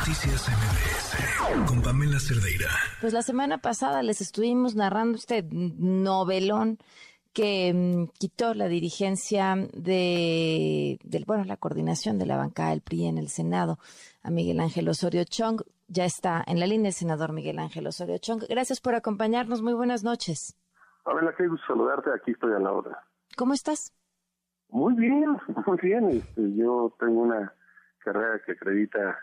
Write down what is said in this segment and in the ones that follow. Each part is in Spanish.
Noticias MBS con Pamela Cerdeira. Pues la semana pasada les estuvimos narrando este novelón que mm, quitó la dirigencia de, del, bueno, la coordinación de la bancada del PRI en el Senado a Miguel Ángel Osorio Chong. Ya está en la línea el senador Miguel Ángel Osorio Chong. Gracias por acompañarnos. Muy buenas noches. Pamela, qué gusto saludarte. Aquí estoy a la hora. ¿Cómo estás? Muy bien, muy bien. Este, yo tengo una carrera que acredita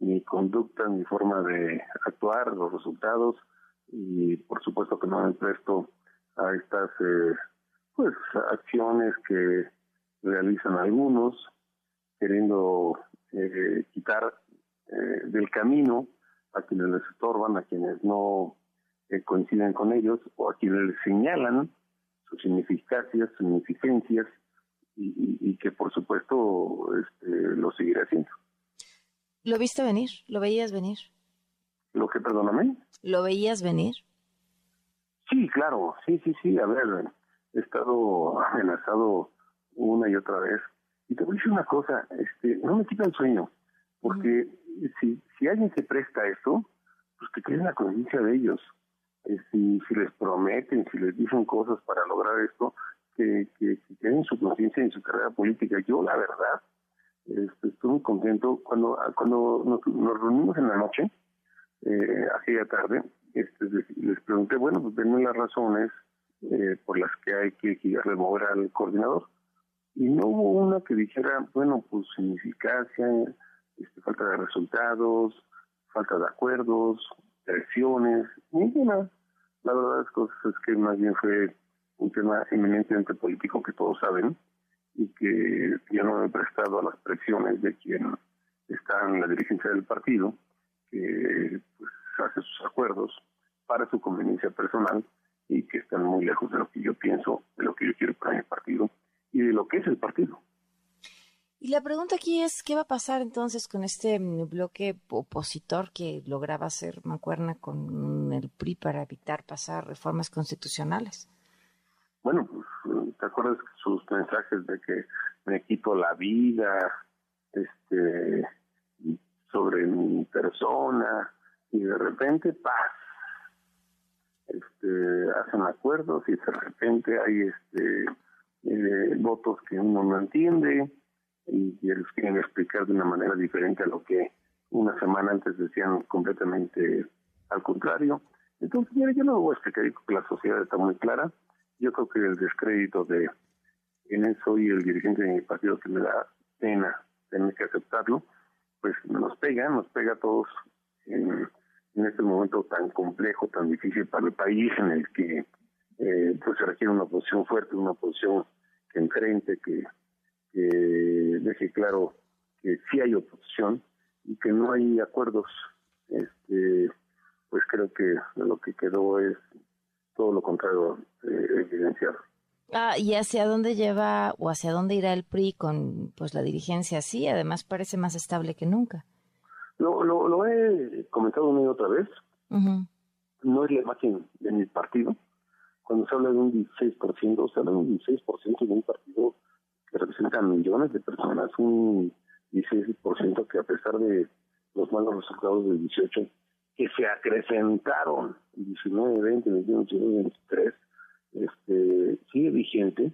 mi conducta, mi forma de actuar, los resultados y por supuesto que no me presto a estas eh, pues acciones que realizan algunos queriendo eh, quitar eh, del camino a quienes les estorban, a quienes no coinciden con ellos o a quienes les señalan sus ineficacias, sus ineficiencias y, que por supuesto este, lo seguiré haciendo. ¿Lo viste venir? ¿Lo veías venir? ¿Lo que, perdóname? ¿Lo veías venir? Sí, claro, sí, sí, sí. A ver, he estado amenazado una y otra vez. Y te voy a decir una cosa, este, no me quita el sueño, porque si, si alguien se presta a esto, pues que quede la conciencia de ellos. Eh, si, si les prometen, si les dicen cosas para lograr esto, que, que, que su conciencia en su carrera política. Yo, la verdad, este, estuve muy contento cuando cuando nos, reunimos en la noche, eh, aquella tarde, este, les pregunté, bueno, pues denme las razones eh, por las que hay que, remover al coordinador. Y no hubo una que dijera, bueno, pues ineficacia, este, falta de resultados, falta de acuerdos, presiones, ninguna. La verdad es que más bien fue un tema eminentemente político que todos saben y que yo no me he prestado a las presiones de quien está en la dirigencia del partido, que pues, hace sus acuerdos para su conveniencia personal y que están muy lejos de lo que yo pienso, de lo que yo quiero para mi partido y de lo que es el partido. Y la pregunta aquí es, ¿qué va a pasar entonces con este mm, bloque opositor que lograba hacer mancuerna con el PRI para evitar pasar reformas constitucionales? bueno, pues, ¿te acuerdas sus mensajes de que me quito la vida, este, sobre mi persona, y de repente, paz, este, hacen acuerdos y de repente hay este eh, votos que uno no entiende y que les quieren explicar de una manera diferente a lo que una semana antes decían completamente al contrario. Entonces, mira, yo no voy a explicar que la sociedad está muy clara yo creo que el descrédito de quien soy el dirigente de mi partido que me da pena tener que aceptarlo, pues nos pega, nos pega a todos en, este momento tan complejo, tan difícil para el país, en el que eh, pues se requiere una posición fuerte, una posición que enfrente, que, que deje claro que sí hay oposición y que no hay acuerdos. Este, pues creo que lo que quedó es todo lo contrario eh, evidenciado. Ah, ¿y hacia dónde lleva o hacia dónde irá el PRI con pues la dirigencia así? Además parece más estable que nunca. Lo, lo, lo he comentado una y otra vez. No es la imagen de mi partido. Cuando se habla de un 16%, se habla de un 16% de un partido que representa a millones de personas, un 16% que a pesar de los malos resultados del 18 que se acrecentaron 19, 20, 21, 22, 23, este, sigue vigente,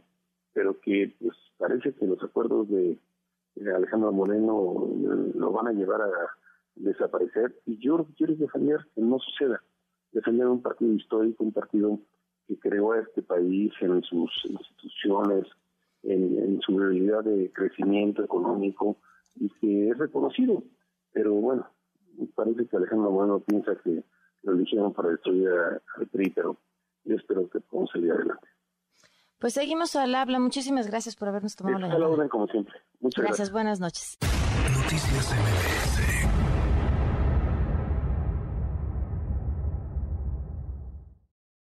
pero que pues parece que los acuerdos de, Alejandro Moreno eh, lo van a llevar a desaparecer y yo lo que quiero es defender que no suceda, defender un partido histórico, un partido que creó a este país en sus instituciones, en, en su realidad de crecimiento económico y que es reconocido. Pero bueno, parece que Alejandro Moreno piensa que lo eligieron para destruir al PRI, pero yo espero que podamos salir adelante. Pues seguimos al habla. Muchísimas gracias por habernos tomado la llamada. como siempre. Muchas gracias. Gracias, buenas noches. Noticias MBS